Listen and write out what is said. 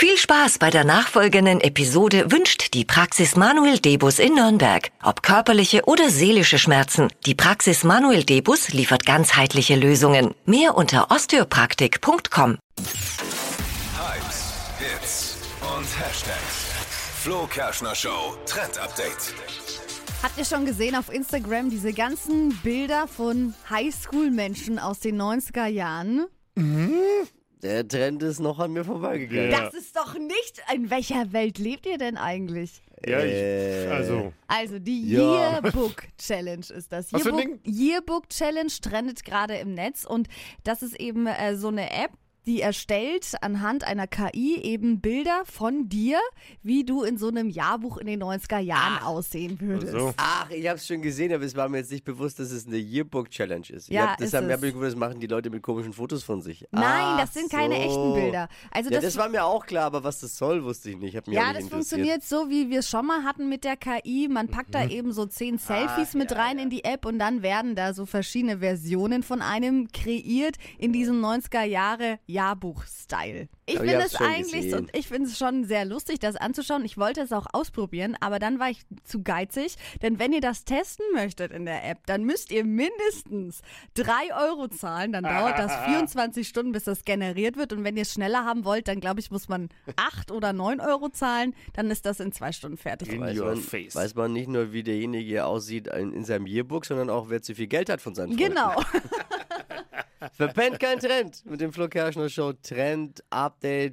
Viel Spaß bei der nachfolgenden Episode wünscht die Praxis Manuel Debus in Nürnberg. Ob körperliche oder seelische Schmerzen, die Praxis Manuel Debus liefert ganzheitliche Lösungen. Mehr unter osteopraktik.com. Hypes, Hits und Hashtags. Flo Kerschner Show Trend Update. Habt ihr schon gesehen auf Instagram diese ganzen Bilder von Highschool-Menschen aus den 90er Jahren? Der Trend ist noch an mir vorbeigegangen. Das ist doch nicht. In welcher Welt lebt ihr denn eigentlich? Ja, Äh, ich, also, Also die Ja. Yearbook Challenge ist das. Yearbook, Yearbook Challenge trendet gerade im Netz und das ist eben äh, so eine App, die erstellt anhand einer KI eben Bilder von dir, wie du in so einem Jahrbuch in den 90er Jahren aussehen würdest. so. Ach, ich hab's schon gesehen, aber es war mir jetzt nicht bewusst, dass es eine Yearbook-Challenge ist. Ja, ich hab, ist deshalb es. habe ich gewusst, das machen die Leute mit komischen Fotos von sich. Nein, Ach das sind keine so. echten Bilder. Also ja, das, das war mir auch klar, aber was das soll, wusste ich nicht. Mich Ja, das funktioniert so, wie wir es schon mal hatten mit der KI. Man packt Mhm. da eben so zehn Selfies mit ja, rein in die App und dann werden da so verschiedene Versionen von einem kreiert in diesem 90er Jahre Jahrbuch-Style. Ich finde es schon eigentlich, und ich finde es schon sehr lustig, das anzuschauen. Ich wollte es auch ausprobieren, aber dann war ich zu geizig, denn wenn ihr das testen möchtet in der App, dann müsst ihr mindestens drei Euro zahlen. Dann dauert das 24 Stunden, bis das generiert wird. Und wenn ihr es schneller haben wollt, dann glaube ich, muss man acht oder neun Euro zahlen. Dann ist das in zwei Stunden fertig. In Weiß your man, face. weiß man nicht nur, wie derjenige aussieht in, in seinem Yearbook, sondern auch, wer zu viel Geld hat von seinen Freunden. Genau. Verpennt kein Trend mit dem Flo Kerschner Show Trend Update.